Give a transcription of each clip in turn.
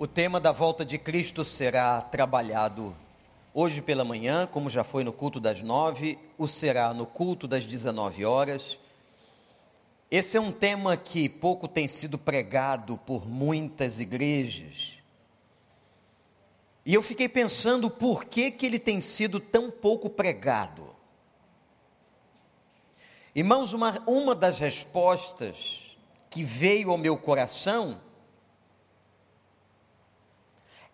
O tema da volta de Cristo será trabalhado hoje pela manhã, como já foi no culto das nove, o será no culto das dezenove horas. Esse é um tema que pouco tem sido pregado por muitas igrejas. E eu fiquei pensando por que, que ele tem sido tão pouco pregado. Irmãos, uma, uma das respostas que veio ao meu coração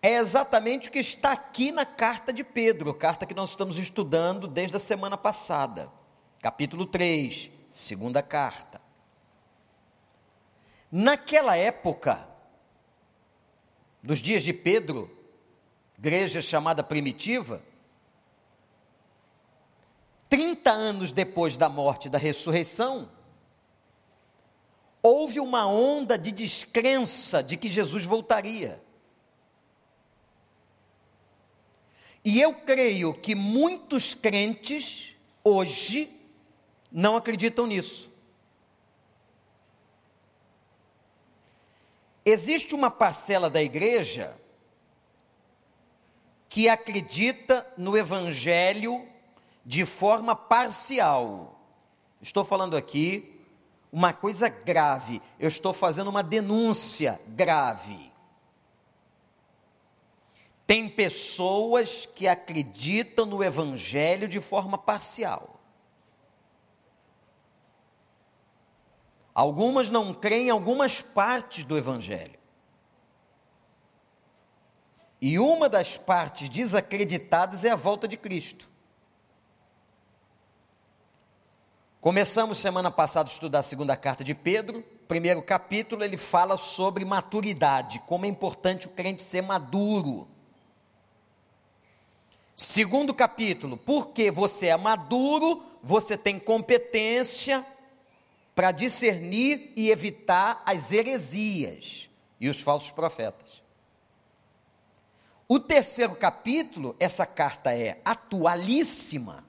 é exatamente o que está aqui na carta de Pedro, carta que nós estamos estudando desde a semana passada, capítulo 3, segunda carta. Naquela época, nos dias de Pedro, igreja chamada primitiva, 30 anos depois da morte e da ressurreição, houve uma onda de descrença de que Jesus voltaria. E eu creio que muitos crentes hoje não acreditam nisso. Existe uma parcela da igreja que acredita no evangelho de forma parcial. Estou falando aqui uma coisa grave, eu estou fazendo uma denúncia grave. Tem pessoas que acreditam no Evangelho de forma parcial. Algumas não creem em algumas partes do Evangelho. E uma das partes desacreditadas é a volta de Cristo. Começamos semana passada a estudar a segunda carta de Pedro. Primeiro capítulo, ele fala sobre maturidade, como é importante o crente ser maduro. Segundo capítulo, porque você é maduro, você tem competência para discernir e evitar as heresias e os falsos profetas. O terceiro capítulo, essa carta é atualíssima.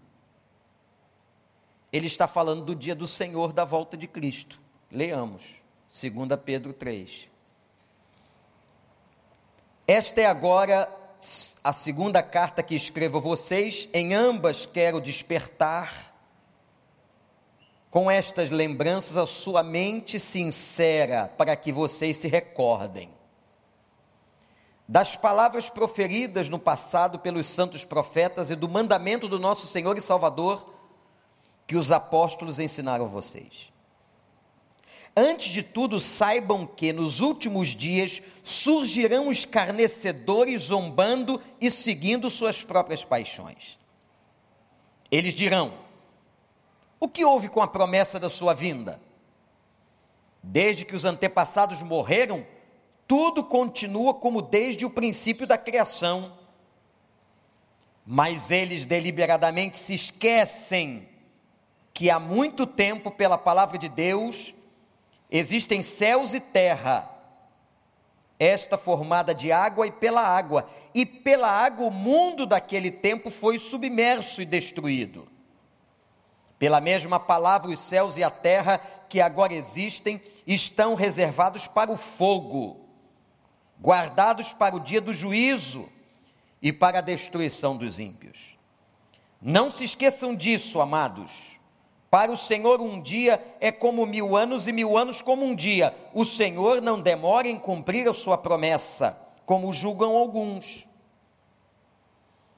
Ele está falando do dia do Senhor, da volta de Cristo. Leamos, 2 Pedro 3. Esta é agora a segunda carta que escrevo a vocês, em ambas quero despertar com estas lembranças a sua mente sincera, para que vocês se recordem das palavras proferidas no passado pelos santos profetas e do mandamento do nosso Senhor e Salvador que os apóstolos ensinaram a vocês. Antes de tudo, saibam que nos últimos dias surgirão escarnecedores zombando e seguindo suas próprias paixões. Eles dirão: O que houve com a promessa da sua vinda? Desde que os antepassados morreram, tudo continua como desde o princípio da criação. Mas eles deliberadamente se esquecem que há muito tempo, pela palavra de Deus, Existem céus e terra, esta formada de água e pela água, e pela água o mundo daquele tempo foi submerso e destruído. Pela mesma palavra, os céus e a terra que agora existem estão reservados para o fogo, guardados para o dia do juízo e para a destruição dos ímpios. Não se esqueçam disso, amados para o Senhor, um dia é como mil anos, e mil anos como um dia. O Senhor não demora em cumprir a sua promessa, como julgam alguns.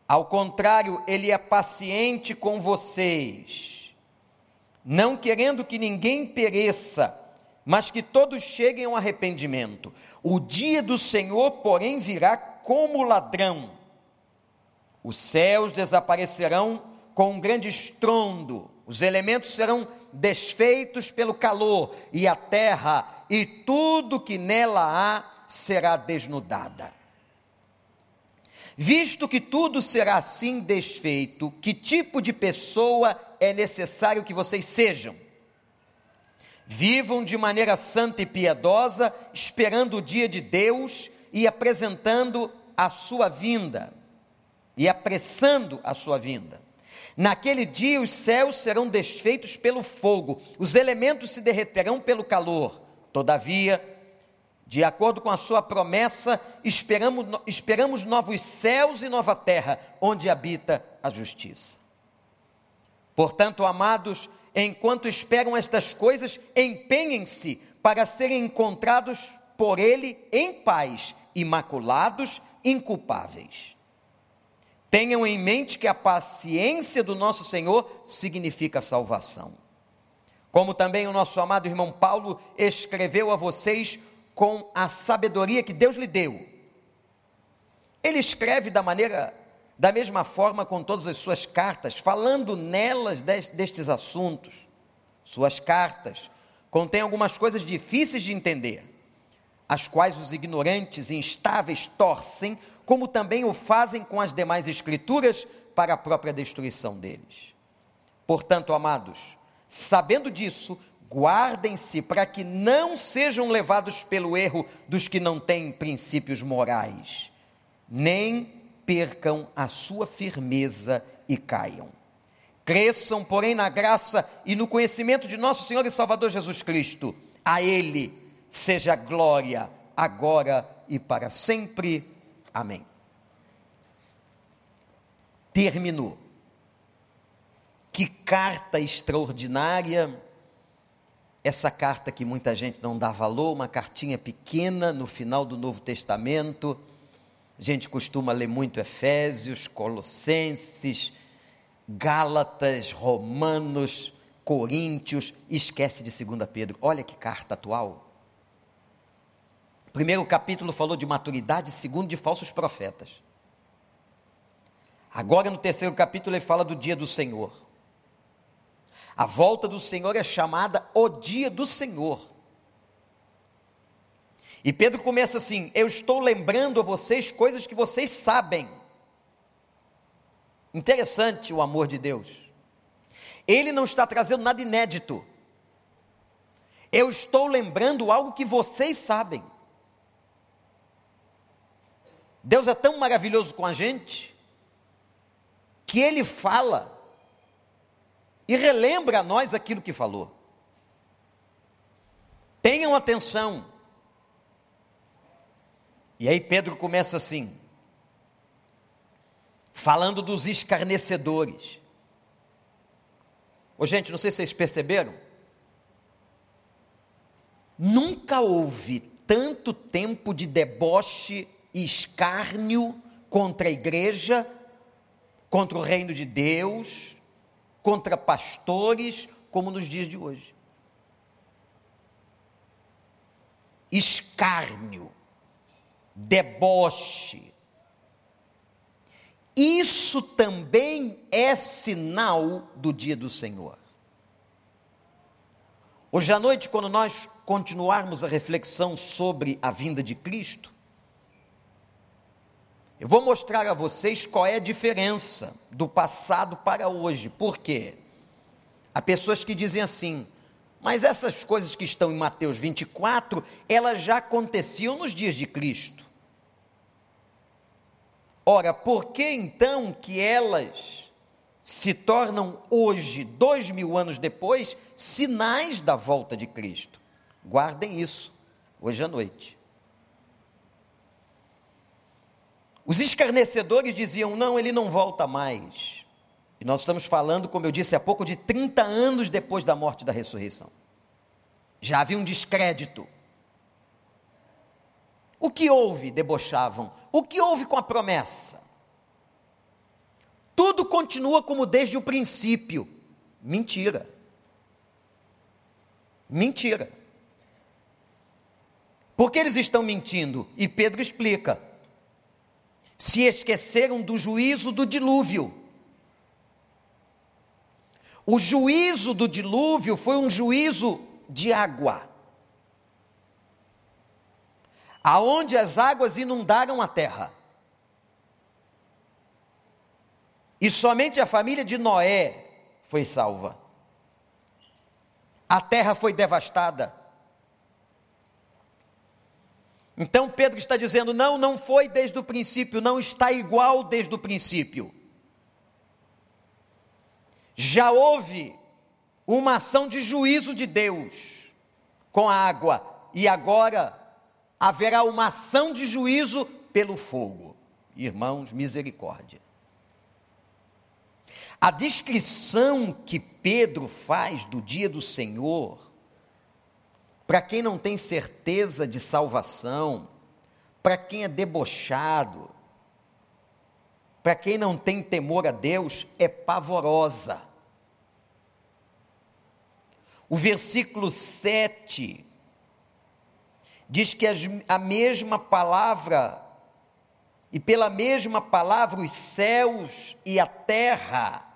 Ao contrário, Ele é paciente com vocês, não querendo que ninguém pereça, mas que todos cheguem ao arrependimento. O dia do Senhor, porém, virá como ladrão. Os céus desaparecerão com um grande estrondo os elementos serão desfeitos pelo calor, e a terra e tudo que nela há será desnudada. Visto que tudo será assim desfeito, que tipo de pessoa é necessário que vocês sejam? Vivam de maneira santa e piedosa, esperando o dia de Deus e apresentando a sua vinda, e apressando a sua vinda. Naquele dia os céus serão desfeitos pelo fogo, os elementos se derreterão pelo calor. Todavia, De acordo com a sua promessa, esperamos, esperamos novos céus e nova terra, onde habita a justiça. Portanto, amados, enquanto esperam estas coisas, empenhem-se para serem encontrados por Ele em paz, imaculados, inculpáveis. Tenham em mente que a paciência do nosso Senhor significa salvação. Como também o nosso amado irmão Paulo escreveu a vocês com a sabedoria que Deus lhe deu. Ele escreve da maneira, da mesma forma com todas as suas cartas, falando nelas destes assuntos. Suas cartas contêm algumas coisas difíceis de entender, as quais os ignorantes e instáveis torcem, como também o fazem com as demais escrituras para a própria destruição deles. Portanto, amados, sabendo disso, Guardem-se para que não sejam levados pelo erro dos que não têm princípios morais, nem percam a sua firmeza e caiam. Cresçam, porém, na graça e no conhecimento de nosso Senhor e Salvador Jesus Cristo. A Ele seja glória, agora e para sempre. Amém. Terminou. Que carta extraordinária essa carta que muita gente não dá valor, uma cartinha pequena no final do Novo Testamento. A gente costuma ler muito Efésios, Colossenses, Gálatas, Romanos, Coríntios, esquece de 2 Pedro. Olha que carta atual. Primeiro capítulo falou de maturidade, segundo de falsos profetas. Agora no terceiro capítulo ele fala do dia do Senhor. A volta do Senhor é chamada o dia do Senhor. E Pedro começa assim: Eu estou lembrando a vocês coisas que vocês sabem. Interessante o amor de Deus. Ele não está trazendo nada inédito. Eu estou lembrando algo que vocês sabem. Deus é tão maravilhoso com a gente que ele fala e relembra a nós aquilo que falou. Tenham atenção. E aí Pedro começa assim, falando dos escarnecedores. Ô gente, não sei se vocês perceberam, nunca houve tanto tempo de deboche escárnio contra a igreja, contra o reino de Deus, contra pastores, como nos dias de hoje. Escárnio, deboche. Isso também é sinal do dia do Senhor. Hoje à noite, quando nós continuarmos a reflexão sobre a vinda de Cristo, eu vou mostrar a vocês qual é a diferença do passado para hoje. Por quê? Há pessoas que dizem assim, mas essas coisas que estão em Mateus 24, elas já aconteciam nos dias de Cristo. Ora, por que então que elas se tornam hoje, dois mil anos depois, sinais da volta de Cristo? Guardem isso, hoje à noite. Os escarnecedores diziam: não, ele não volta mais. E nós estamos falando, como eu disse há pouco, de 30 anos depois da morte e da ressurreição. Já havia um descrédito. O que houve? Debochavam. O que houve com a promessa? Tudo continua como desde o princípio. Mentira. Mentira. Por que eles estão mentindo? E Pedro explica se esqueceram do juízo do dilúvio. O juízo do dilúvio foi um juízo de água, aonde as águas inundaram a terra. E somente a família de Noé foi salva. A terra foi devastada. Então Pedro está dizendo: não, não foi desde o princípio, não está igual desde o princípio. Já houve uma ação de juízo de Deus com a água, e agora haverá uma ação de juízo pelo fogo. Irmãos, misericórdia. A descrição que Pedro faz do dia do Senhor, para quem não tem certeza de salvação, para quem é debochado, para quem não tem temor a Deus, é pavorosa. O versículo 7 diz que a mesma palavra, e pela mesma palavra, os céus e a terra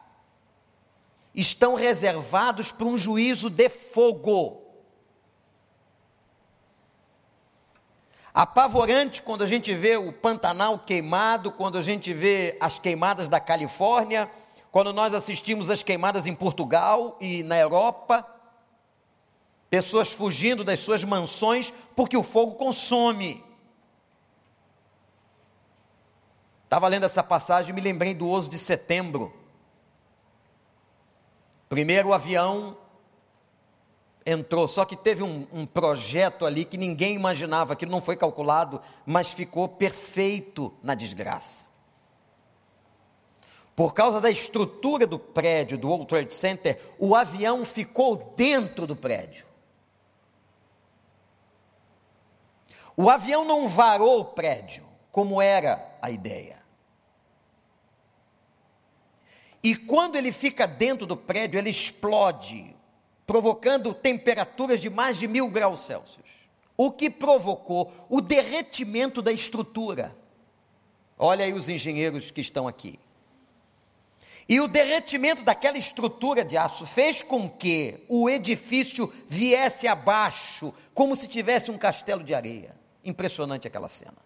estão reservados para um juízo de fogo. Apavorante quando a gente vê o Pantanal queimado, quando a gente vê as queimadas da Califórnia, quando nós assistimos as queimadas em Portugal e na Europa, pessoas fugindo das suas mansões porque o fogo consome. Estava lendo essa passagem e me lembrei do 11 de setembro. Primeiro avião entrou. Só que teve um, um, projeto ali que ninguém imaginava, que não foi calculado, mas ficou perfeito na desgraça. Por causa da estrutura do prédio do World Trade Center, o avião ficou dentro do prédio. O avião não varou o prédio, como era a ideia. E quando ele fica dentro do prédio, ele explode provocando temperaturas de mais de mil graus Celsius, o que provocou o derretimento da estrutura. Olha aí os engenheiros que estão aqui. E o derretimento daquela estrutura de aço fez com que o edifício viesse abaixo, como se tivesse um castelo de areia. Impressionante aquela cena.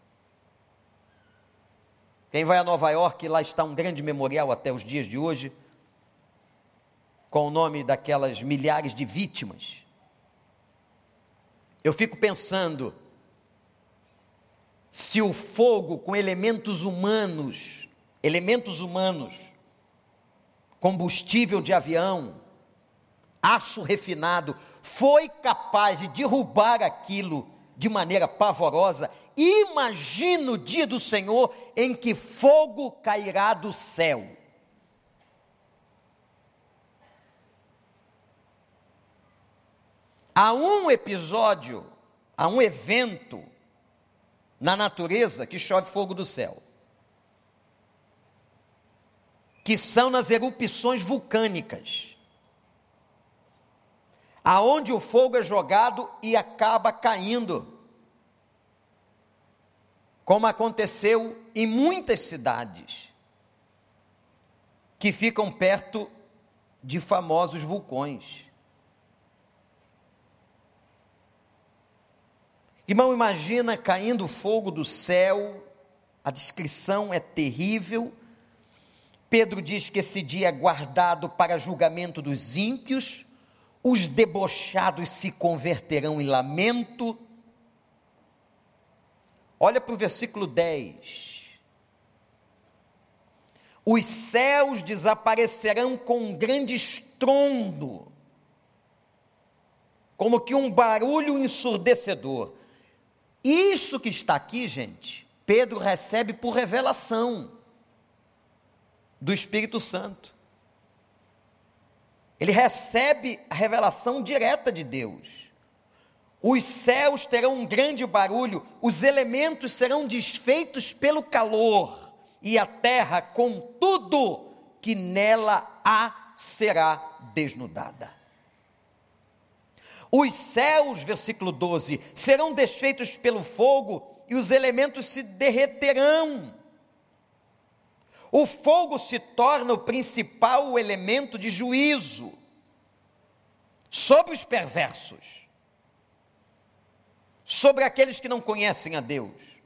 Quem vai a Nova York, lá está um grande memorial até os dias de hoje, com o nome daquelas milhares de vítimas. Eu fico pensando se o fogo com elementos humanos, elementos humanos, combustível de avião, aço refinado, foi capaz de derrubar aquilo de maneira pavorosa, imagina o dia do Senhor em que fogo cairá do céu. Há um episódio, há um evento na natureza que chove fogo do céu. Que são nas erupções vulcânicas. Aonde o fogo é jogado e acaba caindo. Como aconteceu em muitas cidades que ficam perto de famosos vulcões. Irmão, imagina caindo fogo do céu, a descrição é terrível. Pedro diz que esse dia é guardado para julgamento dos ímpios, os debochados se converterão em lamento. Olha para o versículo 10. Os céus desaparecerão com um grande estrondo, como que um barulho ensurdecedor. Isso que está aqui, gente, Pedro recebe por revelação do Espírito Santo. Ele recebe a revelação direta de Deus. Os céus terão um grande barulho, os elementos serão desfeitos pelo calor, e a terra, com tudo que nela há, será desnudada. Os céus, versículo 12, serão desfeitos pelo fogo e os elementos se derreterão. O fogo se torna o principal elemento de juízo sobre os perversos, sobre aqueles que não conhecem a Deus.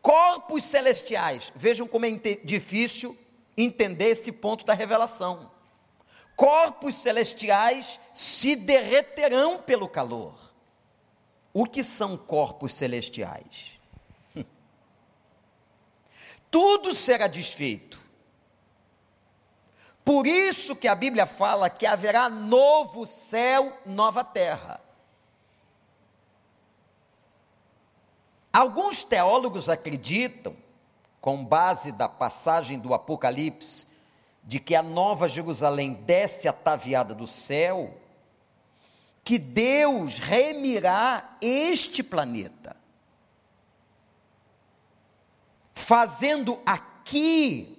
Corpos celestiais, vejam como é difícil entender esse ponto da revelação corpos celestiais se derreterão pelo calor. O que são corpos celestiais? Tudo será desfeito. Por isso que a Bíblia fala que haverá novo céu, nova terra. Alguns teólogos acreditam, com base da passagem do Apocalipse, de que a nova Jerusalém desce ataviada do céu, que Deus remirá este planeta, fazendo aqui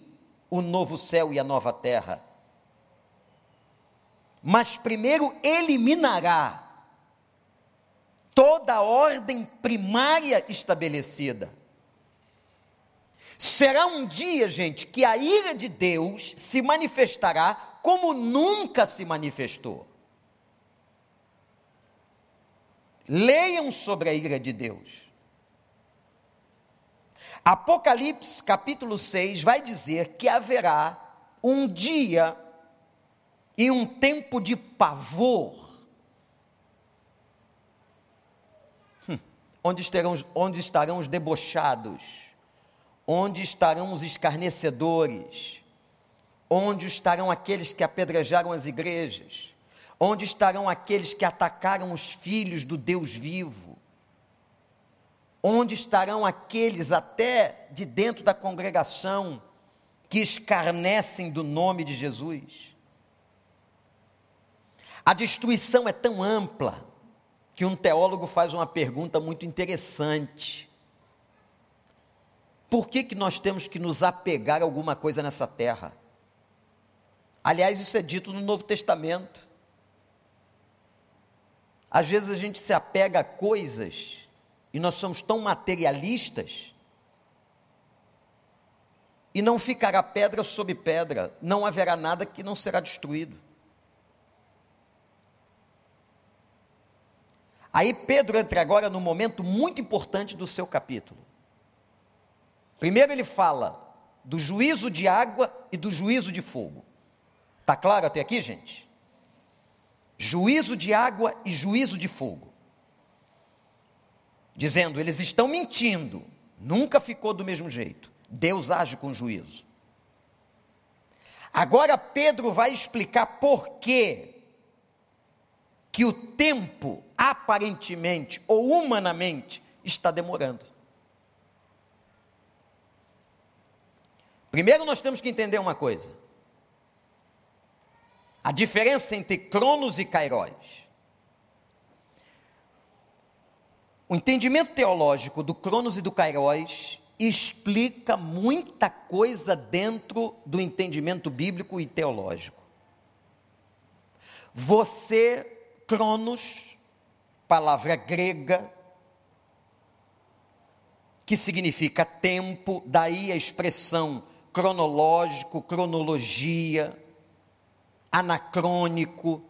o novo céu e a nova terra. Mas primeiro eliminará toda a ordem primária estabelecida. Será um dia, gente, que a ira de Deus se manifestará como nunca se manifestou. Leiam sobre a ira de Deus. Apocalipse capítulo 6 vai dizer que haverá um dia e um tempo de pavor, hum, onde, estarão, onde estarão os debochados, onde estarão os escarnecedores, onde estarão aqueles que apedrejaram as igrejas, Onde estarão aqueles que atacaram os filhos do Deus vivo? Onde estarão aqueles, até de dentro da congregação, que escarnecem do nome de Jesus? A destruição é tão ampla que um teólogo faz uma pergunta muito interessante. Por que, que nós temos que nos apegar a alguma coisa nessa terra? Aliás, isso é dito no Novo Testamento. Às vezes a gente se apega a coisas e nós somos tão materialistas e não ficará pedra sobre pedra, não haverá nada que não será destruído. Aí Pedro entra agora no momento muito importante do seu capítulo. Primeiro ele fala do juízo de água e do juízo de fogo. Tá claro até aqui, gente? juízo de água e juízo de fogo. Dizendo, eles estão mentindo, nunca ficou do mesmo jeito. Deus age com juízo. Agora Pedro vai explicar por que que o tempo aparentemente ou humanamente está demorando. Primeiro nós temos que entender uma coisa. A diferença entre Cronos e Kairos. O entendimento teológico do Cronos e do Kairos explica muita coisa dentro do entendimento bíblico e teológico. Você, Cronos, palavra grega, que significa tempo, daí a expressão cronológico, cronologia anacrônico.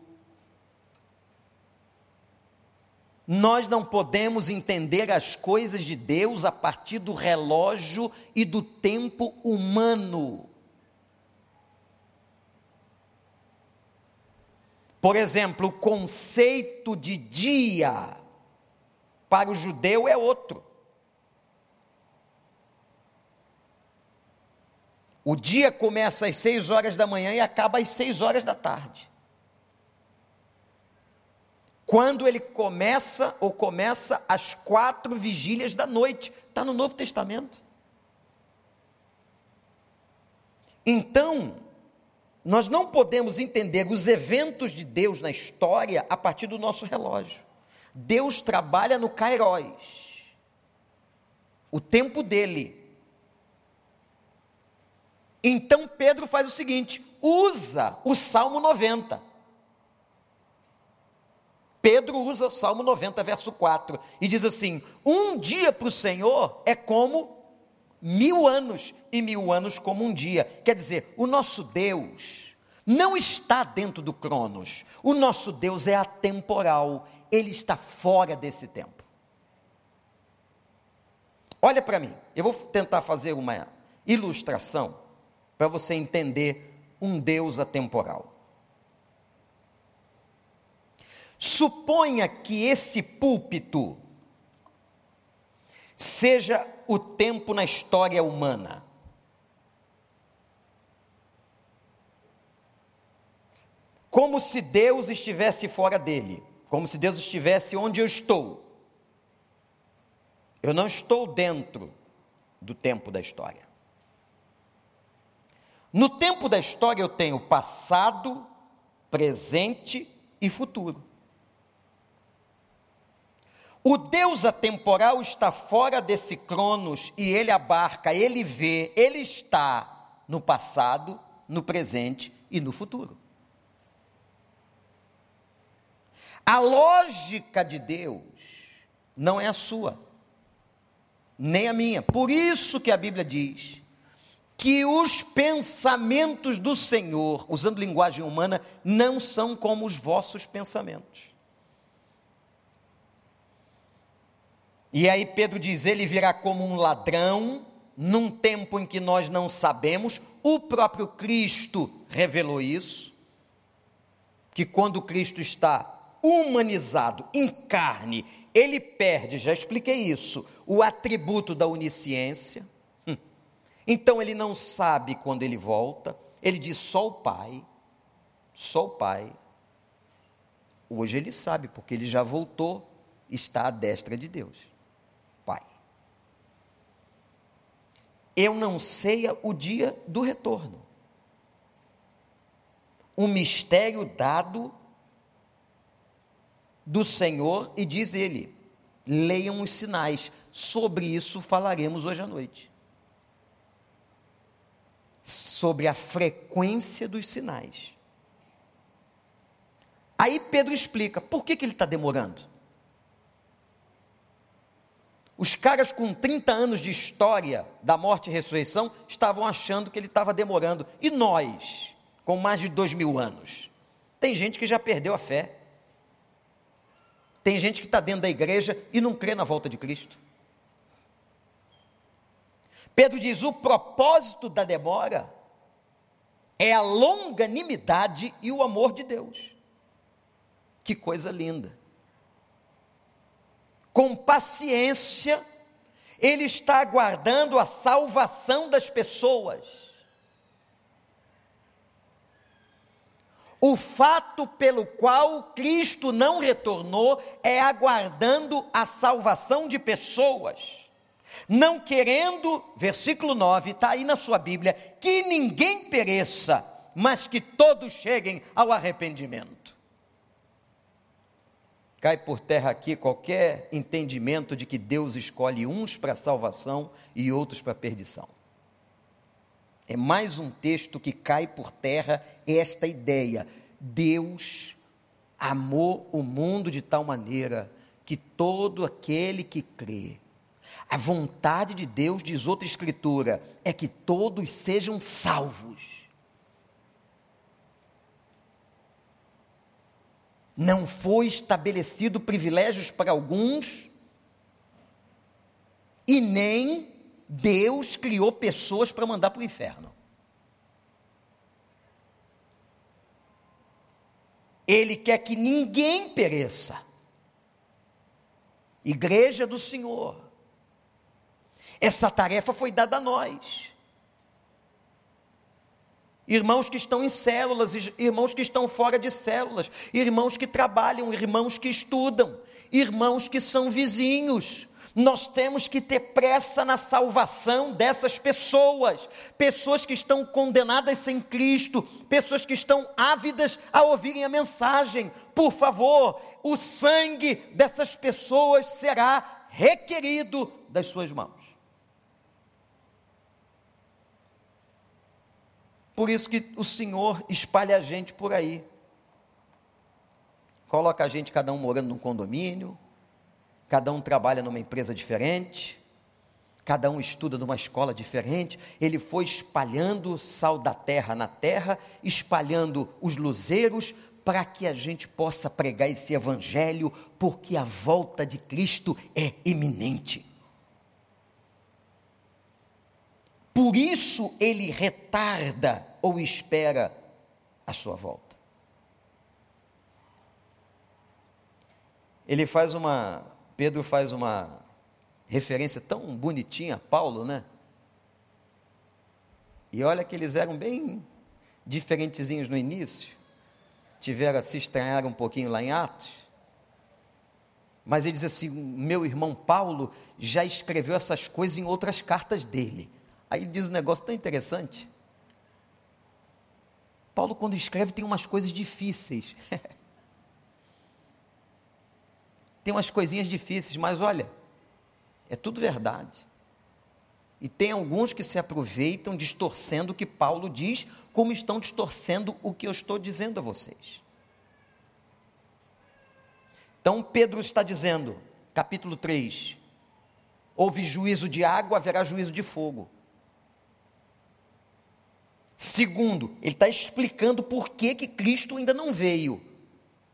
Nós não podemos entender as coisas de Deus a partir do relógio e do tempo humano. Por exemplo, o conceito de dia para o judeu é outro. O dia começa às seis horas da manhã e acaba às seis horas da tarde. Quando ele começa ou começa às quatro vigílias da noite, está no Novo Testamento. Então, nós não podemos entender os eventos de Deus na história a partir do nosso relógio. Deus trabalha no Kairos, o tempo dele. Então Pedro faz o seguinte: usa o Salmo 90. Pedro usa o Salmo 90, verso 4, e diz assim: Um dia para o Senhor é como mil anos, e mil anos como um dia. Quer dizer, o nosso Deus não está dentro do Cronos, o nosso Deus é atemporal, ele está fora desse tempo. Olha para mim, eu vou tentar fazer uma ilustração para você entender um Deus atemporal. Suponha que esse púlpito seja o tempo na história humana. Como se Deus estivesse fora dele, como se Deus estivesse onde eu estou. Eu não estou dentro do tempo da história. No tempo da história eu tenho passado, presente e futuro. O Deus atemporal está fora desse cronos e ele abarca, ele vê, ele está no passado, no presente e no futuro. A lógica de Deus não é a sua, nem a minha. Por isso que a Bíblia diz que os pensamentos do Senhor, usando linguagem humana, não são como os vossos pensamentos. E aí Pedro diz: ele virá como um ladrão, num tempo em que nós não sabemos, o próprio Cristo revelou isso, que quando Cristo está humanizado em carne, ele perde, já expliquei isso, o atributo da onisciência então ele não sabe quando ele volta, ele diz só o Pai, só o Pai. Hoje ele sabe, porque ele já voltou, está à destra de Deus, Pai. Eu não sei o dia do retorno. Um mistério dado do Senhor, e diz ele: leiam os sinais. Sobre isso falaremos hoje à noite sobre a frequência dos sinais. Aí Pedro explica por que, que ele está demorando. Os caras com 30 anos de história da morte e ressurreição estavam achando que ele estava demorando. E nós, com mais de dois mil anos? Tem gente que já perdeu a fé. Tem gente que está dentro da igreja e não crê na volta de Cristo. Pedro diz: o propósito da demora é a longanimidade e o amor de Deus. Que coisa linda. Com paciência, Ele está aguardando a salvação das pessoas. O fato pelo qual Cristo não retornou é aguardando a salvação de pessoas não querendo, versículo 9, está aí na sua Bíblia, que ninguém pereça, mas que todos cheguem ao arrependimento. Cai por terra aqui qualquer entendimento de que Deus escolhe uns para salvação e outros para perdição. É mais um texto que cai por terra esta ideia. Deus amou o mundo de tal maneira que todo aquele que crê a vontade de Deus, diz outra escritura, é que todos sejam salvos. Não foi estabelecido privilégios para alguns, e nem Deus criou pessoas para mandar para o inferno. Ele quer que ninguém pereça. Igreja do Senhor essa tarefa foi dada a nós. Irmãos que estão em células, irmãos que estão fora de células, irmãos que trabalham, irmãos que estudam, irmãos que são vizinhos. Nós temos que ter pressa na salvação dessas pessoas, pessoas que estão condenadas sem Cristo, pessoas que estão ávidas a ouvirem a mensagem. Por favor, o sangue dessas pessoas será requerido das suas mãos. Por isso que o Senhor espalha a gente por aí. Coloca a gente, cada um morando num condomínio, cada um trabalha numa empresa diferente, cada um estuda numa escola diferente. Ele foi espalhando sal da terra na terra, espalhando os luzeiros, para que a gente possa pregar esse evangelho, porque a volta de Cristo é iminente. Por isso ele retarda ou espera a sua volta. Ele faz uma, Pedro faz uma referência tão bonitinha a Paulo, né? E olha que eles eram bem diferentezinhos no início, tiveram se estranhar um pouquinho lá em Atos. Mas ele diz assim: meu irmão Paulo já escreveu essas coisas em outras cartas dele. Aí diz um negócio tão interessante. Paulo, quando escreve, tem umas coisas difíceis. tem umas coisinhas difíceis, mas olha, é tudo verdade. E tem alguns que se aproveitam distorcendo o que Paulo diz, como estão distorcendo o que eu estou dizendo a vocês. Então Pedro está dizendo, capítulo 3: houve juízo de água, haverá juízo de fogo. Segundo, ele está explicando por que, que Cristo ainda não veio.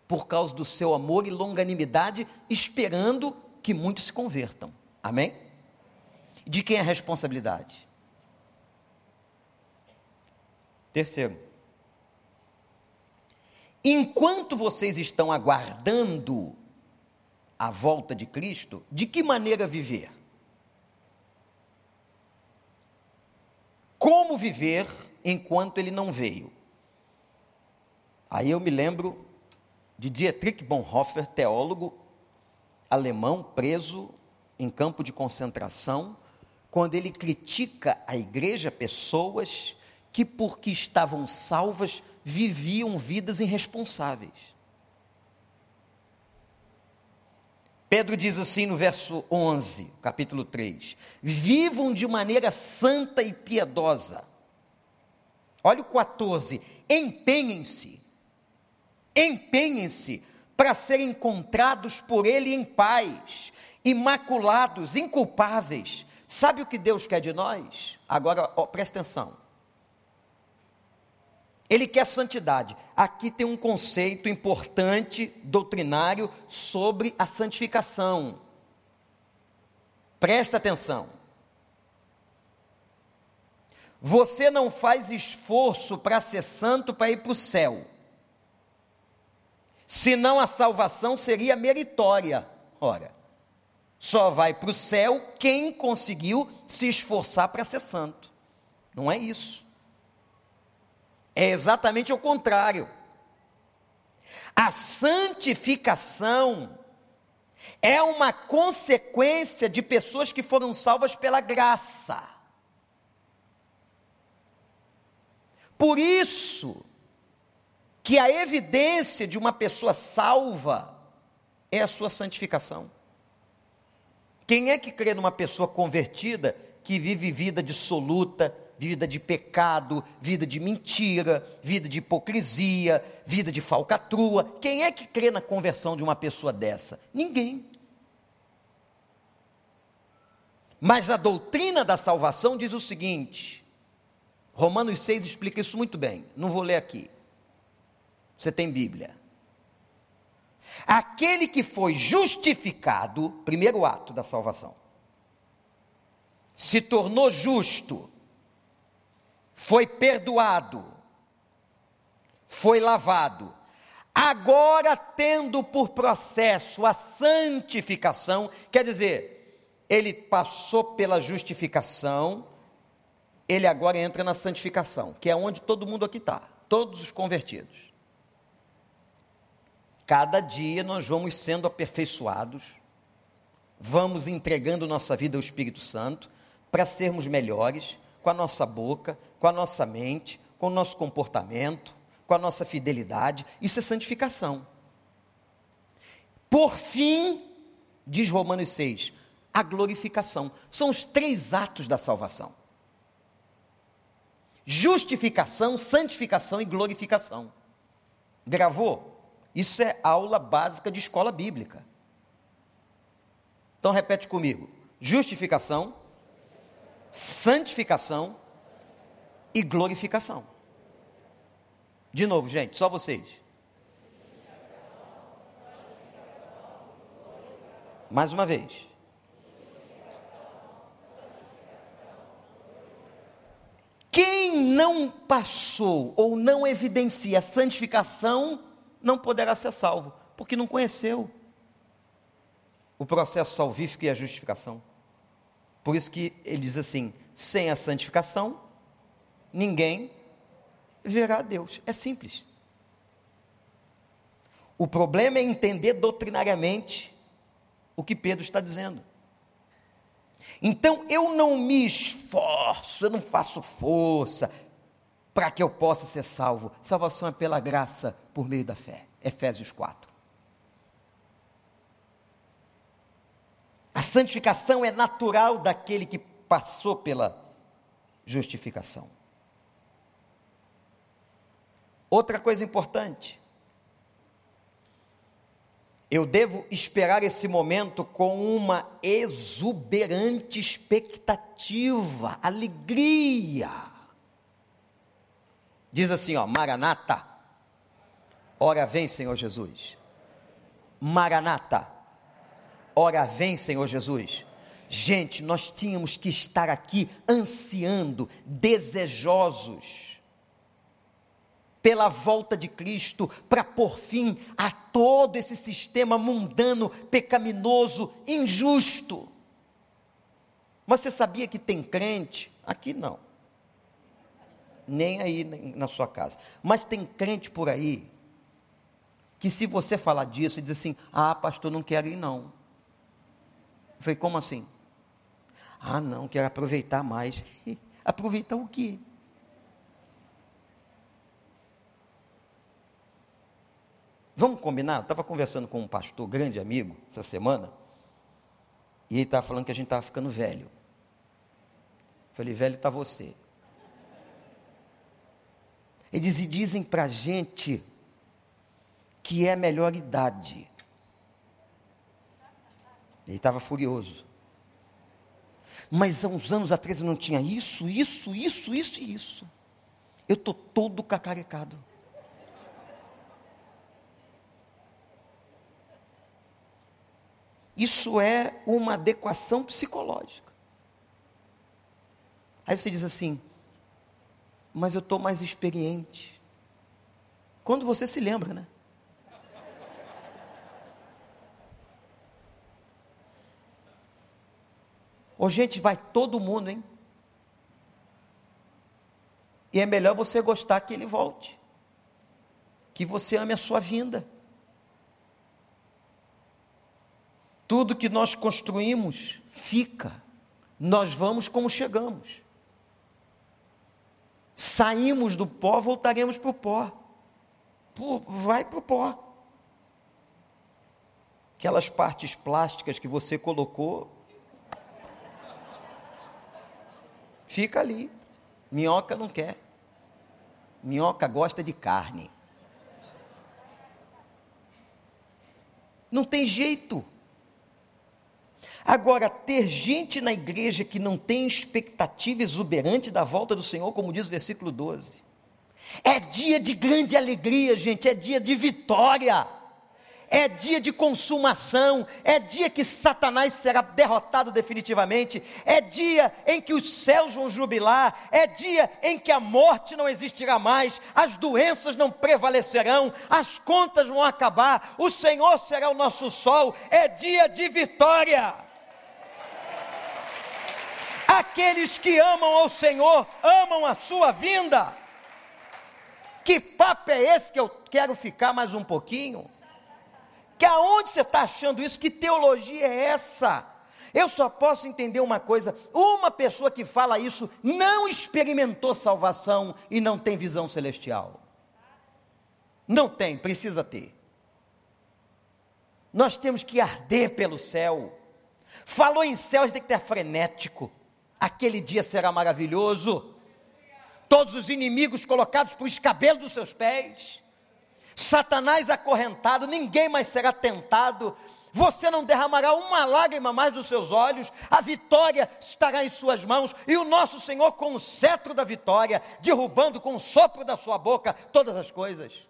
Por causa do seu amor e longanimidade, esperando que muitos se convertam. Amém? De quem é a responsabilidade? Terceiro, enquanto vocês estão aguardando a volta de Cristo, de que maneira viver? Como viver enquanto ele não veio? Aí eu me lembro de Dietrich Bonhoeffer, teólogo alemão, preso em campo de concentração, quando ele critica a igreja, pessoas que, porque estavam salvas, viviam vidas irresponsáveis. Pedro diz assim no verso 11, capítulo 3: Vivam de maneira santa e piedosa. Olha o 14: Empenhem-se, empenhem-se para serem encontrados por Ele em paz, imaculados, inculpáveis, Sabe o que Deus quer de nós? Agora, ó, presta atenção. Ele quer santidade. Aqui tem um conceito importante, doutrinário, sobre a santificação. Presta atenção. Você não faz esforço para ser santo para ir para o céu. Senão a salvação seria meritória. Ora, só vai para o céu quem conseguiu se esforçar para ser santo. Não é isso. É exatamente o contrário. A santificação é uma consequência de pessoas que foram salvas pela graça. Por isso que a evidência de uma pessoa salva é a sua santificação. Quem é que crê numa pessoa convertida que vive vida dissoluta, vida de pecado, vida de mentira, vida de hipocrisia, vida de falcatrua? Quem é que crê na conversão de uma pessoa dessa? Ninguém. Mas a doutrina da salvação diz o seguinte: Romanos 6 explica isso muito bem, não vou ler aqui. Você tem Bíblia. Aquele que foi justificado, primeiro ato da salvação, se tornou justo, foi perdoado, foi lavado, agora tendo por processo a santificação, quer dizer, ele passou pela justificação, ele agora entra na santificação, que é onde todo mundo aqui está, todos os convertidos. Cada dia nós vamos sendo aperfeiçoados, vamos entregando nossa vida ao Espírito Santo para sermos melhores com a nossa boca, com a nossa mente, com o nosso comportamento, com a nossa fidelidade. Isso é santificação. Por fim, diz Romanos 6, a glorificação. São os três atos da salvação: justificação, santificação e glorificação. Gravou? Isso é aula básica de escola bíblica. Então repete comigo: justificação, santificação e glorificação. De novo, gente, só vocês. Mais uma vez. Quem não passou ou não evidencia a santificação, não poderá ser salvo, porque não conheceu o processo salvífico e a justificação. Por isso que ele diz assim: sem a santificação, ninguém verá a Deus. É simples. O problema é entender doutrinariamente o que Pedro está dizendo. Então eu não me esforço, eu não faço força para que eu possa ser salvo. Salvação é pela graça por meio da fé. Efésios 4. A santificação é natural daquele que passou pela justificação. Outra coisa importante, eu devo esperar esse momento com uma exuberante expectativa, alegria. Diz assim, ó, Maranata. Ora vem, Senhor Jesus. Maranata. Ora vem, Senhor Jesus. Gente, nós tínhamos que estar aqui ansiando, desejosos pela volta de Cristo, para pôr fim a todo esse sistema mundano, pecaminoso, injusto. Mas você sabia que tem crente? Aqui não. Nem aí na sua casa. Mas tem crente por aí que se você falar disso, diz assim: "Ah, pastor, não quero ir não". Eu falei: "Como assim?" "Ah, não, quero aproveitar mais". aproveitar o quê? Vamos combinar? estava conversando com um pastor, grande amigo, essa semana, e ele estava falando que a gente estava ficando velho. falei, velho está você. Eles dizem para a gente que é a melhor idade. Ele estava furioso. Mas há uns anos atrás eu não tinha isso, isso, isso, isso e isso. Eu estou todo cacarecado. Isso é uma adequação psicológica. Aí você diz assim, mas eu estou mais experiente. Quando você se lembra, né? Ô gente, vai todo mundo, hein? E é melhor você gostar que ele volte. Que você ame a sua vinda. Tudo que nós construímos fica. Nós vamos como chegamos. Saímos do pó, voltaremos para o pó. vai para o pó. Aquelas partes plásticas que você colocou, fica ali. Minhoca não quer. Minhoca gosta de carne. Não tem jeito. Agora, ter gente na igreja que não tem expectativa exuberante da volta do Senhor, como diz o versículo 12, é dia de grande alegria, gente, é dia de vitória, é dia de consumação, é dia que Satanás será derrotado definitivamente, é dia em que os céus vão jubilar, é dia em que a morte não existirá mais, as doenças não prevalecerão, as contas vão acabar, o Senhor será o nosso sol, é dia de vitória. Aqueles que amam ao Senhor, amam a sua vinda. Que papo é esse que eu quero ficar mais um pouquinho? Que aonde você está achando isso? Que teologia é essa? Eu só posso entender uma coisa: uma pessoa que fala isso não experimentou salvação e não tem visão celestial. Não tem, precisa ter. Nós temos que arder pelo céu. Falou em céu, a gente tem que ter frenético. Aquele dia será maravilhoso. Todos os inimigos colocados por escabelo dos seus pés. Satanás acorrentado, ninguém mais será tentado. Você não derramará uma lágrima mais dos seus olhos, a vitória estará em suas mãos, e o nosso Senhor, com o cetro da vitória, derrubando com o sopro da sua boca todas as coisas.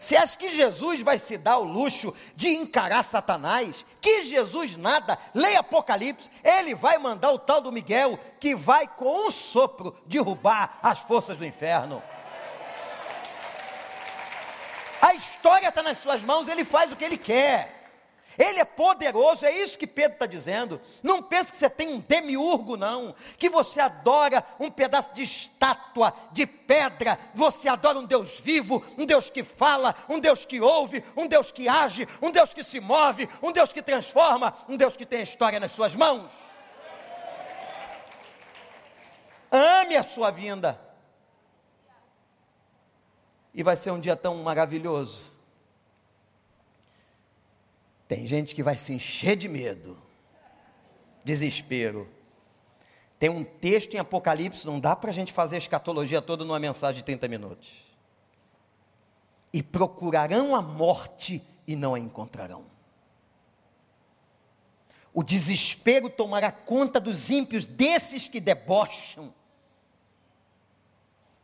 Você acha que Jesus vai se dar o luxo de encarar Satanás? Que Jesus nada, leia Apocalipse, ele vai mandar o tal do Miguel, que vai com um sopro derrubar as forças do inferno. A história está nas suas mãos, ele faz o que ele quer. Ele é poderoso, é isso que Pedro está dizendo. Não pense que você tem um demiurgo, não. Que você adora um pedaço de estátua, de pedra. Você adora um Deus vivo, um Deus que fala, um Deus que ouve, um Deus que age, um Deus que se move, um Deus que transforma, um Deus que tem a história nas suas mãos. Ame a sua vinda. E vai ser um dia tão maravilhoso tem gente que vai se encher de medo, desespero. Tem um texto em Apocalipse, não dá para a gente fazer a escatologia toda numa mensagem de 30 minutos. E procurarão a morte e não a encontrarão. O desespero tomará conta dos ímpios, desses que debocham,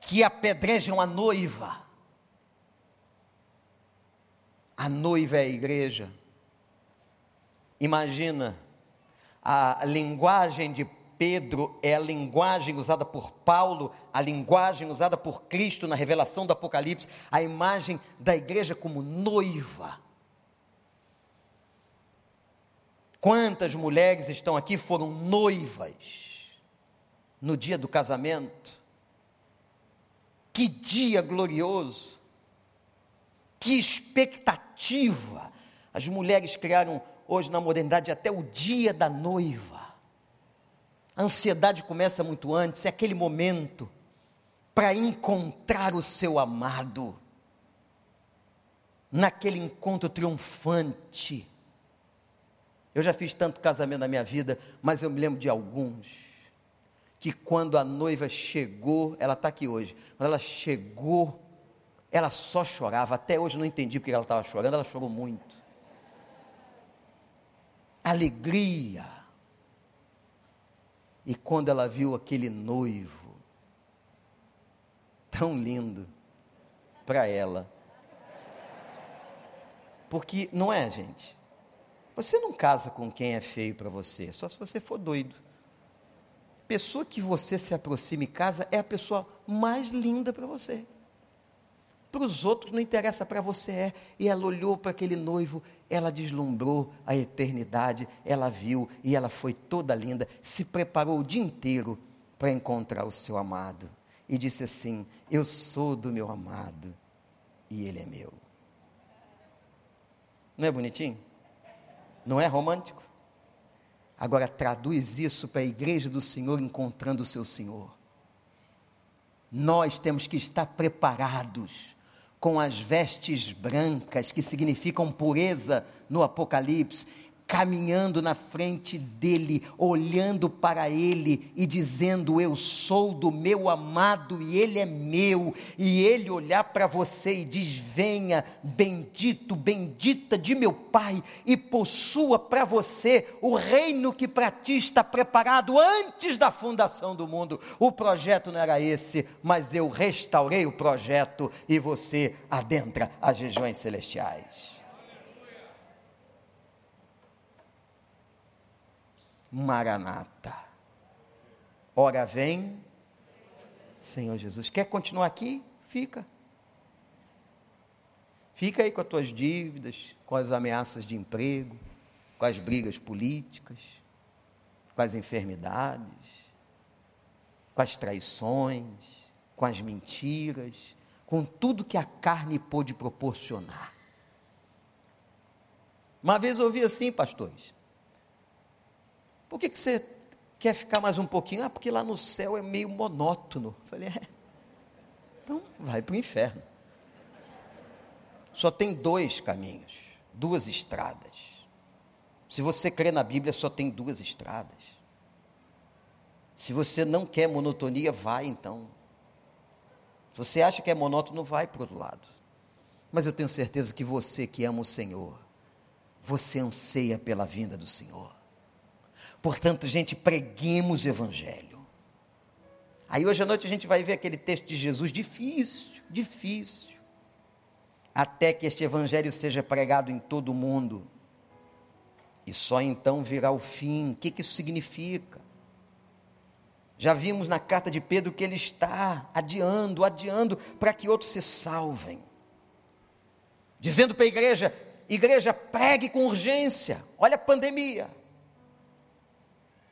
que apedrejam a noiva. A noiva é a igreja. Imagina, a linguagem de Pedro é a linguagem usada por Paulo, a linguagem usada por Cristo na revelação do Apocalipse, a imagem da igreja como noiva. Quantas mulheres estão aqui foram noivas no dia do casamento? Que dia glorioso! Que expectativa! As mulheres criaram hoje na modernidade até o dia da noiva. A ansiedade começa muito antes, é aquele momento para encontrar o seu amado. Naquele encontro triunfante. Eu já fiz tanto casamento na minha vida, mas eu me lembro de alguns que quando a noiva chegou, ela está aqui hoje, quando ela chegou, ela só chorava. Até hoje eu não entendi porque ela estava chorando, ela chorou muito alegria. E quando ela viu aquele noivo, tão lindo para ela. Porque não é, gente. Você não casa com quem é feio para você, só se você for doido. Pessoa que você se aproxima e casa é a pessoa mais linda para você. Para os outros não interessa, para você é. E ela olhou para aquele noivo ela deslumbrou a eternidade, ela viu e ela foi toda linda, se preparou o dia inteiro para encontrar o seu amado e disse assim: Eu sou do meu amado e ele é meu. Não é bonitinho? Não é romântico? Agora traduz isso para a igreja do Senhor encontrando o seu Senhor. Nós temos que estar preparados com as vestes brancas, que significam pureza no Apocalipse, caminhando na frente dele, olhando para ele e dizendo: Eu sou do meu amado e ele é meu. E ele olhar para você e diz: Venha, bendito, bendita de meu Pai, e possua para você o reino que para ti está preparado antes da fundação do mundo. O projeto não era esse, mas eu restaurei o projeto e você adentra as regiões celestiais. Maranata. Ora vem, Senhor Jesus. Quer continuar aqui? Fica. Fica aí com as tuas dívidas, com as ameaças de emprego, com as brigas políticas, com as enfermidades, com as traições, com as mentiras, com tudo que a carne pôde proporcionar. Uma vez eu ouvi assim, pastores: por que, que você quer ficar mais um pouquinho? Ah, porque lá no céu é meio monótono. Eu falei, é. Então vai para o inferno. Só tem dois caminhos, duas estradas. Se você crê na Bíblia, só tem duas estradas. Se você não quer monotonia, vai então. Se você acha que é monótono, vai para o outro lado. Mas eu tenho certeza que você que ama o Senhor, você anseia pela vinda do Senhor. Portanto, gente, preguemos o Evangelho. Aí hoje à noite a gente vai ver aquele texto de Jesus difícil, difícil. Até que este Evangelho seja pregado em todo o mundo. E só então virá o fim. O que, que isso significa? Já vimos na carta de Pedro que ele está adiando, adiando, para que outros se salvem. Dizendo para a igreja: igreja, pregue com urgência. Olha a pandemia.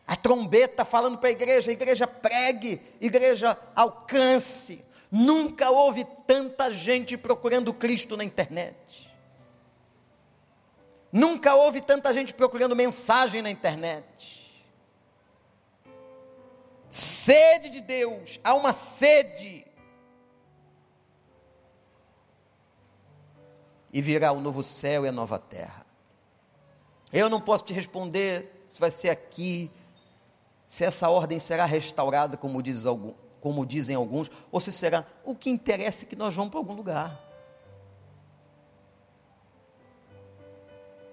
A trombeta falando para a igreja, igreja pregue, igreja alcance. Nunca houve tanta gente procurando Cristo na internet. Nunca houve tanta gente procurando mensagem na internet. Sede de Deus, há uma sede. E virá o novo céu e a nova terra. Eu não posso te responder se vai ser aqui, se essa ordem será restaurada, como, diz algum, como dizem alguns, ou se será. O que interessa é que nós vamos para algum lugar.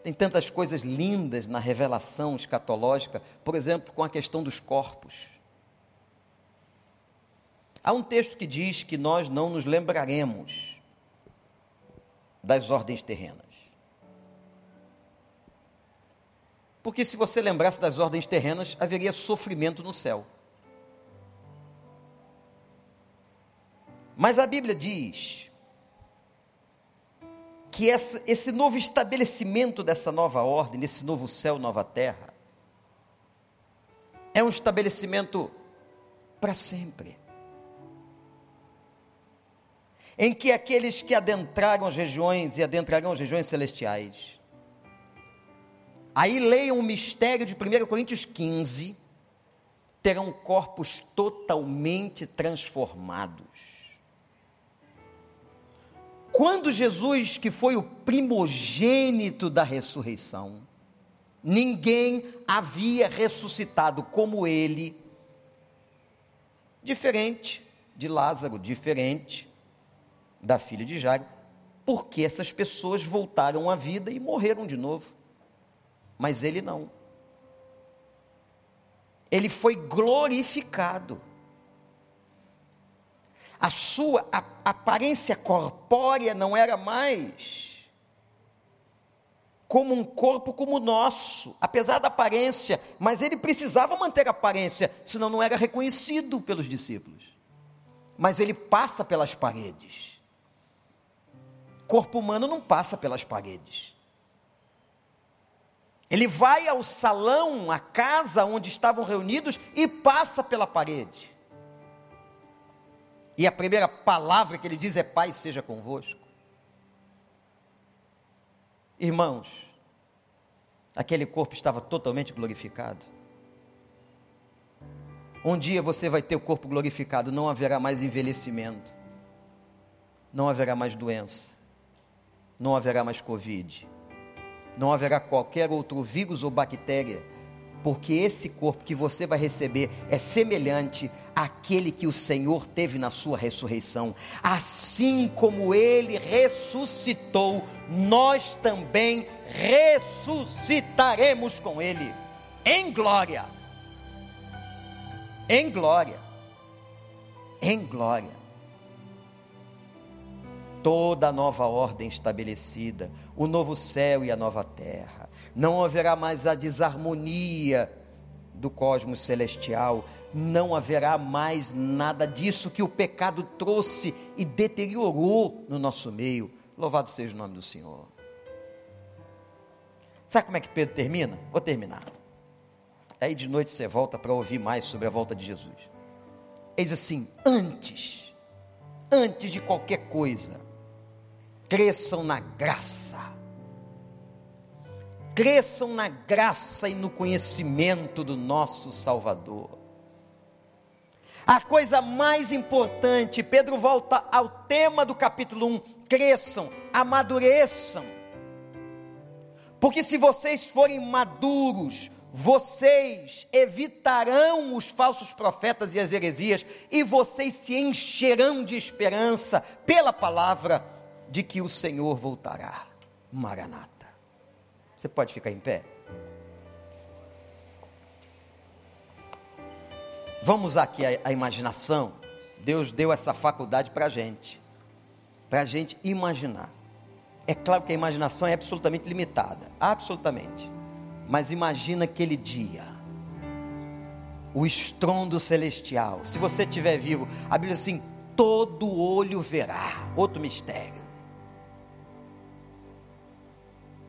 Tem tantas coisas lindas na revelação escatológica, por exemplo, com a questão dos corpos. Há um texto que diz que nós não nos lembraremos das ordens terrenas. Porque se você lembrasse das ordens terrenas, haveria sofrimento no céu. Mas a Bíblia diz que essa, esse novo estabelecimento dessa nova ordem, desse novo céu, nova terra, é um estabelecimento para sempre em que aqueles que adentraram as regiões e adentrarão as regiões celestiais. Aí leiam o mistério de 1 Coríntios 15, terão corpos totalmente transformados. Quando Jesus, que foi o primogênito da ressurreição, ninguém havia ressuscitado como ele, diferente de Lázaro, diferente da filha de Jairo, porque essas pessoas voltaram à vida e morreram de novo. Mas ele não. Ele foi glorificado. A sua aparência corpórea não era mais como um corpo como o nosso, apesar da aparência, mas ele precisava manter a aparência, senão não era reconhecido pelos discípulos. Mas ele passa pelas paredes corpo humano não passa pelas paredes. Ele vai ao salão, à casa onde estavam reunidos e passa pela parede. E a primeira palavra que ele diz é: Pai, seja convosco. Irmãos, aquele corpo estava totalmente glorificado. Um dia você vai ter o corpo glorificado, não haverá mais envelhecimento, não haverá mais doença, não haverá mais Covid, não haverá qualquer outro vírus ou bactéria, porque esse corpo que você vai receber é semelhante àquele que o Senhor teve na sua ressurreição. Assim como ele ressuscitou, nós também ressuscitaremos com ele, em glória. Em glória. Em glória toda a nova ordem estabelecida, o novo céu e a nova terra. Não haverá mais a desarmonia do cosmos celestial, não haverá mais nada disso que o pecado trouxe e deteriorou no nosso meio. Louvado seja o nome do Senhor. Sabe como é que Pedro termina? Vou terminar. Aí de noite você volta para ouvir mais sobre a volta de Jesus. Eis assim: antes, antes de qualquer coisa, cresçam na graça. Cresçam na graça e no conhecimento do nosso Salvador. A coisa mais importante, Pedro volta ao tema do capítulo 1: cresçam, amadureçam. Porque se vocês forem maduros, vocês evitarão os falsos profetas e as heresias, e vocês se encherão de esperança pela palavra de que o Senhor voltará. Maranata. Você pode ficar em pé? Vamos aqui a, imaginação. Deus deu essa faculdade para a gente, para a gente imaginar. É claro que a imaginação é absolutamente limitada, absolutamente. Mas imagina aquele dia, o estrondo celestial. Se você estiver vivo, a Bíblia diz assim: todo olho verá. Outro mistério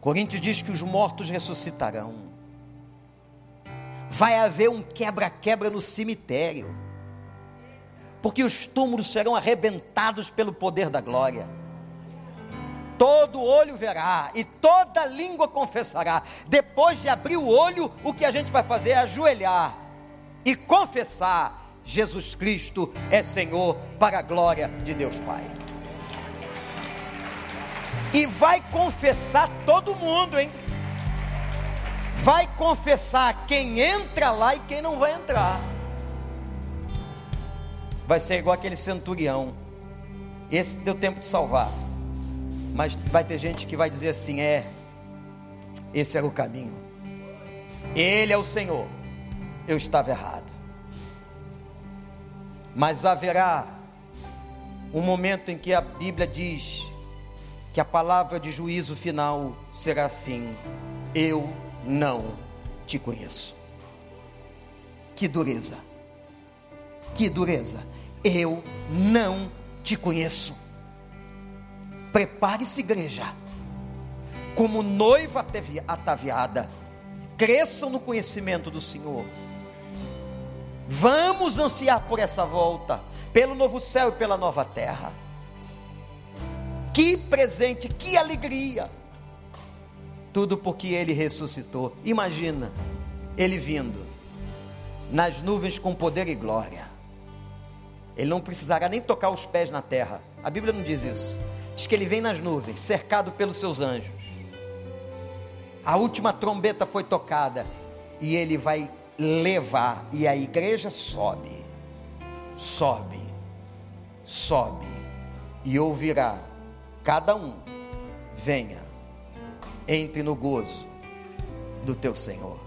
Coríntios diz que os mortos ressuscitarão. Vai haver um quebra-quebra no cemitério. Porque os túmulos serão arrebentados pelo poder da glória. Todo olho verá e toda língua confessará. Depois de abrir o olho, o que a gente vai fazer é ajoelhar e confessar: Jesus Cristo é Senhor para a glória de Deus Pai. E vai confessar todo mundo, hein? Vai confessar quem entra lá e quem não vai entrar. Vai ser igual aquele centurião. Esse deu tempo de salvar. Mas vai ter gente que vai dizer assim: é, esse era o caminho. Ele é o Senhor. Eu estava errado. Mas haverá um momento em que a Bíblia diz que a palavra de juízo final será assim: Eu não te conheço. Que dureza, que dureza, eu não te conheço. Prepare-se, igreja, como noiva ataviada, cresçam no conhecimento do Senhor. Vamos ansiar por essa volta, pelo novo céu e pela nova terra. Que presente, que alegria! Tudo porque ele ressuscitou. Imagina, ele vindo nas nuvens com poder e glória. Ele não precisará nem tocar os pés na terra. A Bíblia não diz isso. Diz que ele vem nas nuvens, cercado pelos seus anjos. A última trombeta foi tocada e ele vai levar, e a igreja sobe, sobe, sobe, e ouvirá cada um: venha, entre no gozo do teu Senhor.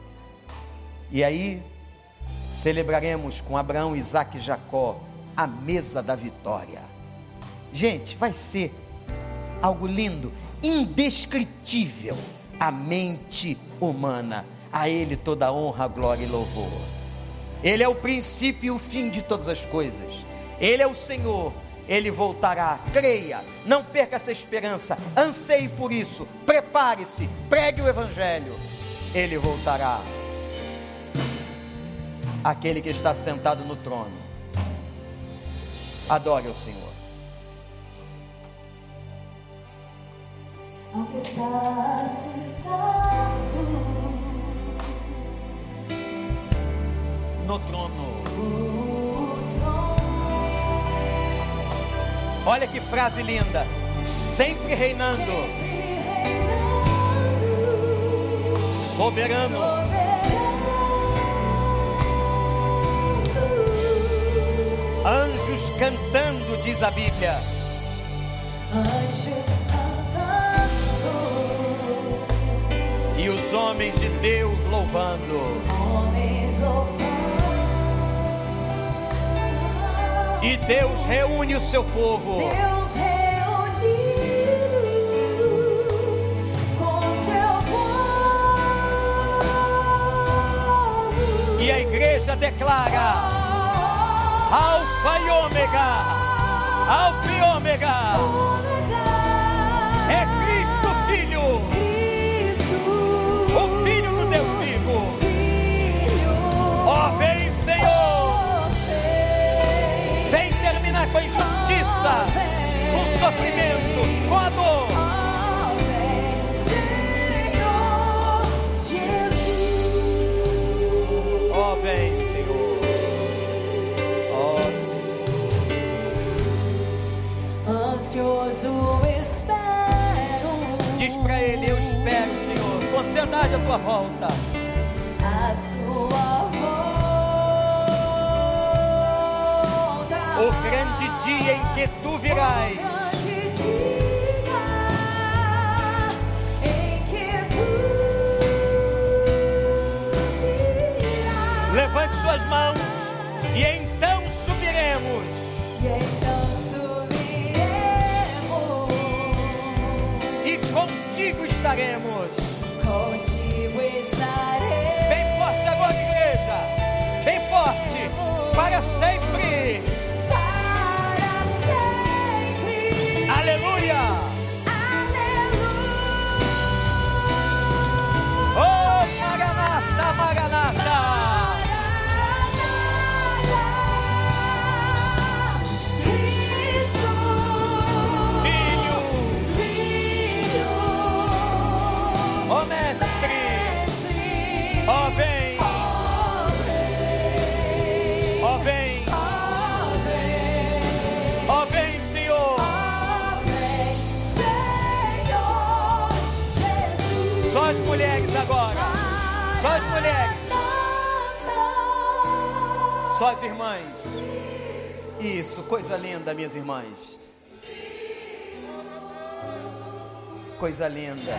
E aí celebraremos com Abraão, Isaac e Jacó a mesa da vitória. Gente, vai ser algo lindo, indescritível. A mente humana a Ele toda honra, glória e louvor. Ele é o princípio e o fim de todas as coisas. Ele é o Senhor. Ele voltará. Creia, não perca essa esperança. Anseie por isso. Prepare-se. Pregue o Evangelho. Ele voltará. Aquele que está sentado no trono. Adore o Senhor. Ao está sentado no trono. Olha que frase linda. Sempre reinando. Soberano. Anjos cantando, diz a Bíblia. Anjos cantando. E os homens de Deus louvando. Homens louvando. E Deus reúne o seu povo. Deus reunido com seu povo. E a igreja declara: Alfa e Ômega. Alfa e Ômega. A tua volta. A sua volta. o grande dia em que tu virás. Levante suas mãos Para sempre. Só as irmãs. Isso, coisa linda, minhas irmãs. Coisa linda.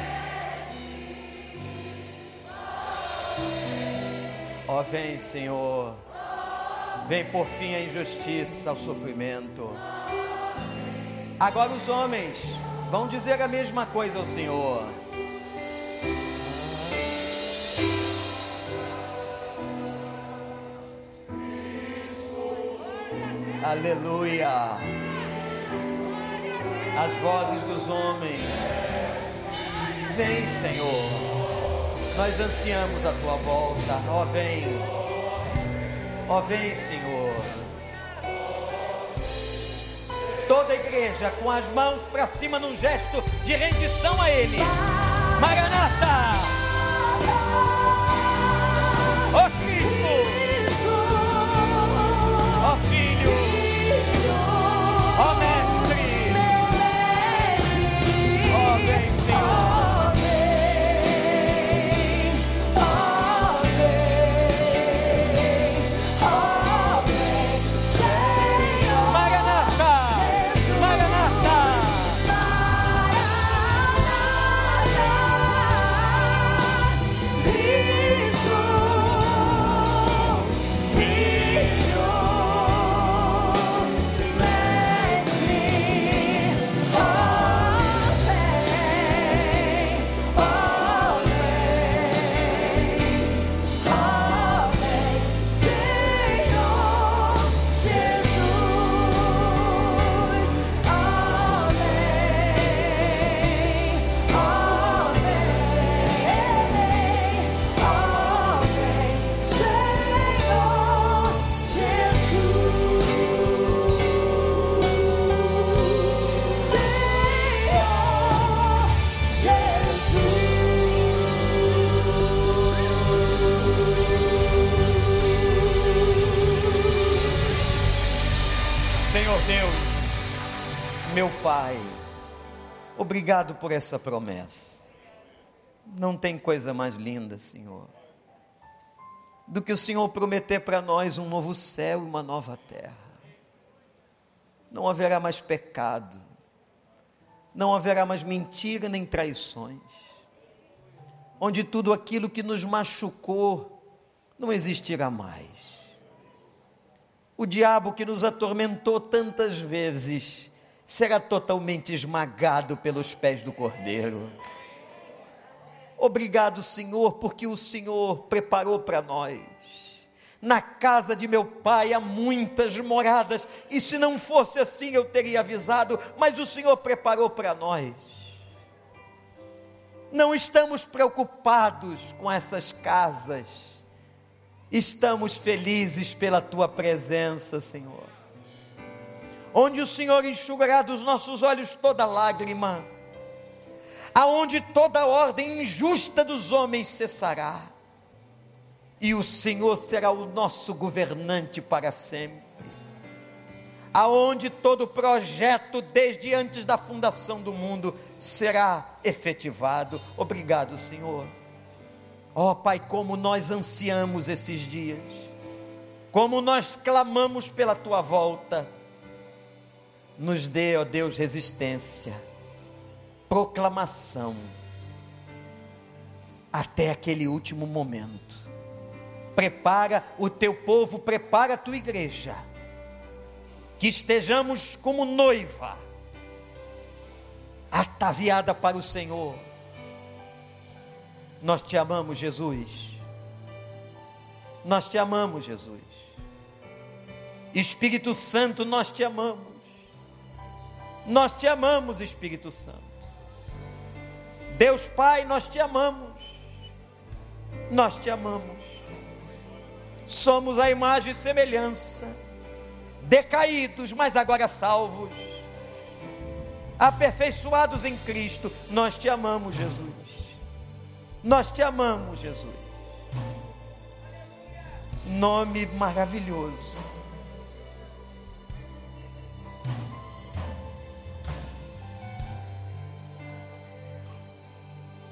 Ó, oh, vem, Senhor. Vem por fim a injustiça, ao sofrimento. Agora os homens vão dizer a mesma coisa ao Senhor. Aleluia. As vozes dos homens. Vem, Senhor. Nós ansiamos a tua volta. Ó, oh, vem. Ó, oh, vem, Senhor. Toda a igreja com as mãos para cima num gesto de rendição a Ele. Maranata! Deus, meu Pai, obrigado por essa promessa. Não tem coisa mais linda, Senhor, do que o Senhor prometer para nós um novo céu e uma nova terra. Não haverá mais pecado, não haverá mais mentira nem traições, onde tudo aquilo que nos machucou não existirá mais. O diabo que nos atormentou tantas vezes será totalmente esmagado pelos pés do Cordeiro. Obrigado, Senhor, porque o Senhor preparou para nós. Na casa de meu pai há muitas moradas, e se não fosse assim eu teria avisado, mas o Senhor preparou para nós. Não estamos preocupados com essas casas, estamos felizes pela tua presença, Senhor. Onde o Senhor enxugará dos nossos olhos toda lágrima, aonde toda ordem injusta dos homens cessará, e o Senhor será o nosso governante para sempre. Aonde todo projeto desde antes da fundação do mundo será efetivado. Obrigado, Senhor. Ó oh, Pai, como nós ansiamos esses dias, como nós clamamos pela tua volta. Nos dê, ó Deus, resistência, proclamação, até aquele último momento. Prepara o teu povo, prepara a tua igreja, que estejamos como noiva, ataviada para o Senhor nós te amamos, Jesus. Nós te amamos, Jesus. Espírito Santo, nós te amamos. Nós te amamos, Espírito Santo. Deus Pai, nós te amamos. Nós te amamos. Somos a imagem e semelhança, decaídos, mas agora salvos, aperfeiçoados em Cristo. Nós te amamos, Jesus. Nós te amamos, Jesus. Nome maravilhoso.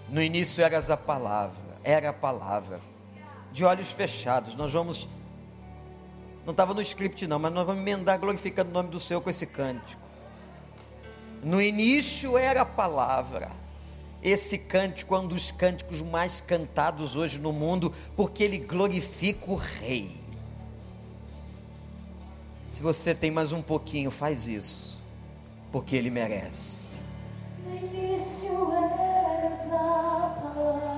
No início eras a palavra, era a palavra. De olhos fechados, nós vamos. Não estava no script, não, mas nós vamos emendar glorificando o nome do Senhor com esse cântico. No início era a palavra esse cântico é um dos cânticos mais cantados hoje no mundo, porque ele glorifica o Rei. Se você tem mais um pouquinho, faz isso, porque ele merece. Início a palavra.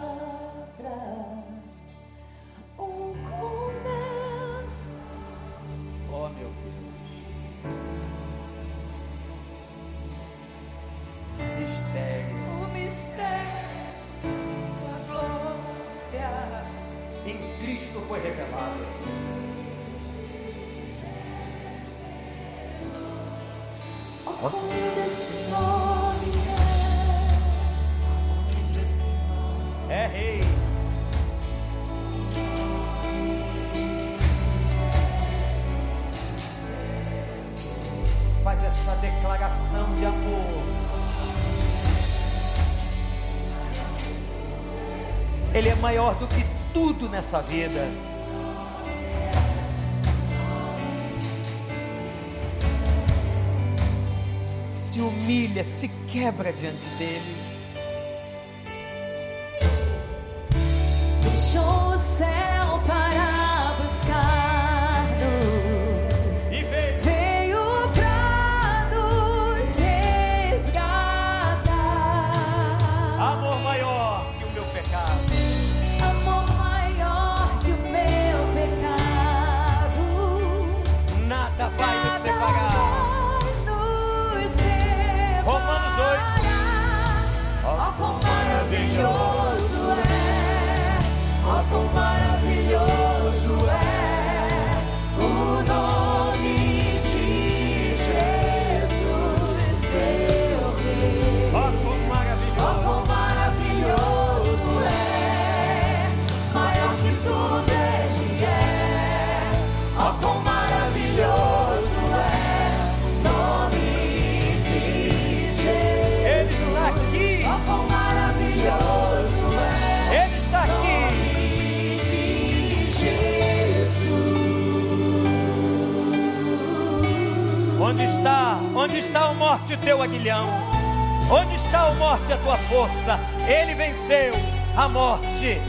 Ele é maior do que tudo nessa vida. Se humilha, se quebra diante dele. Deixou teu aguilhão. Onde está o morte, a tua força? Ele venceu a morte.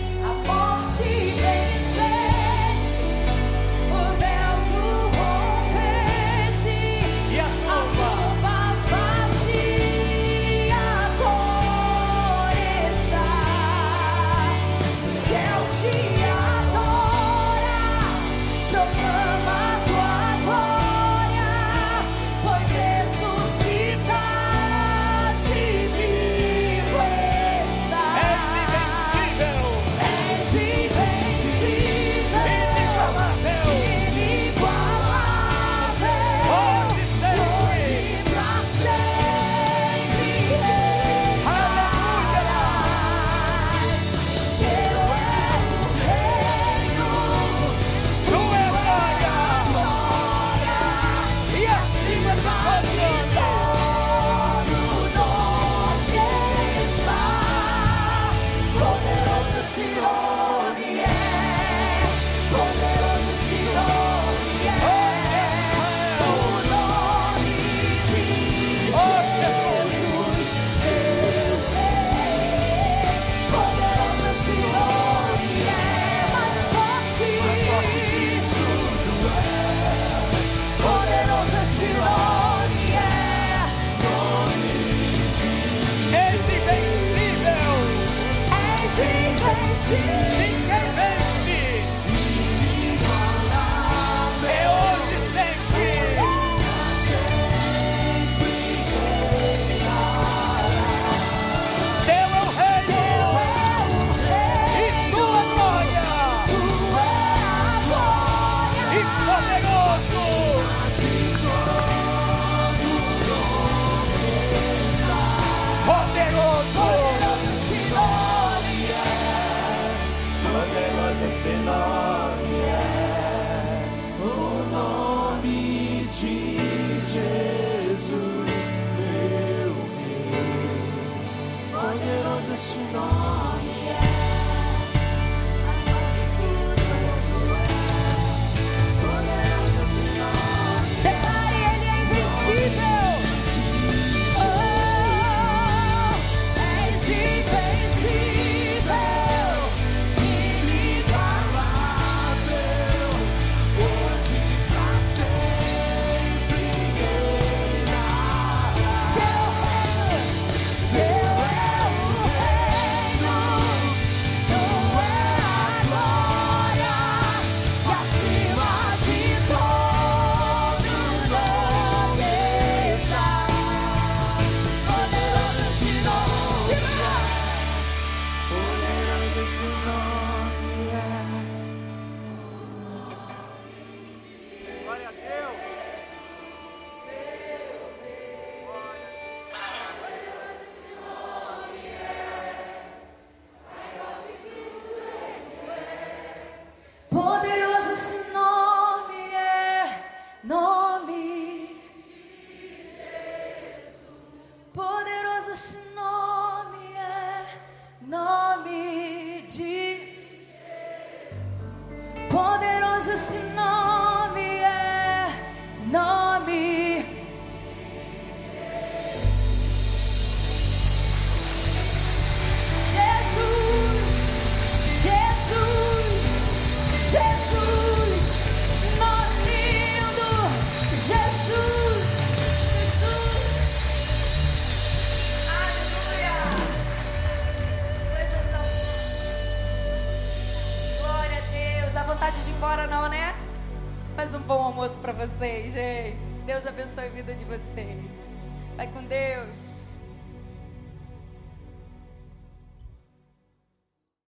Vocês, gente.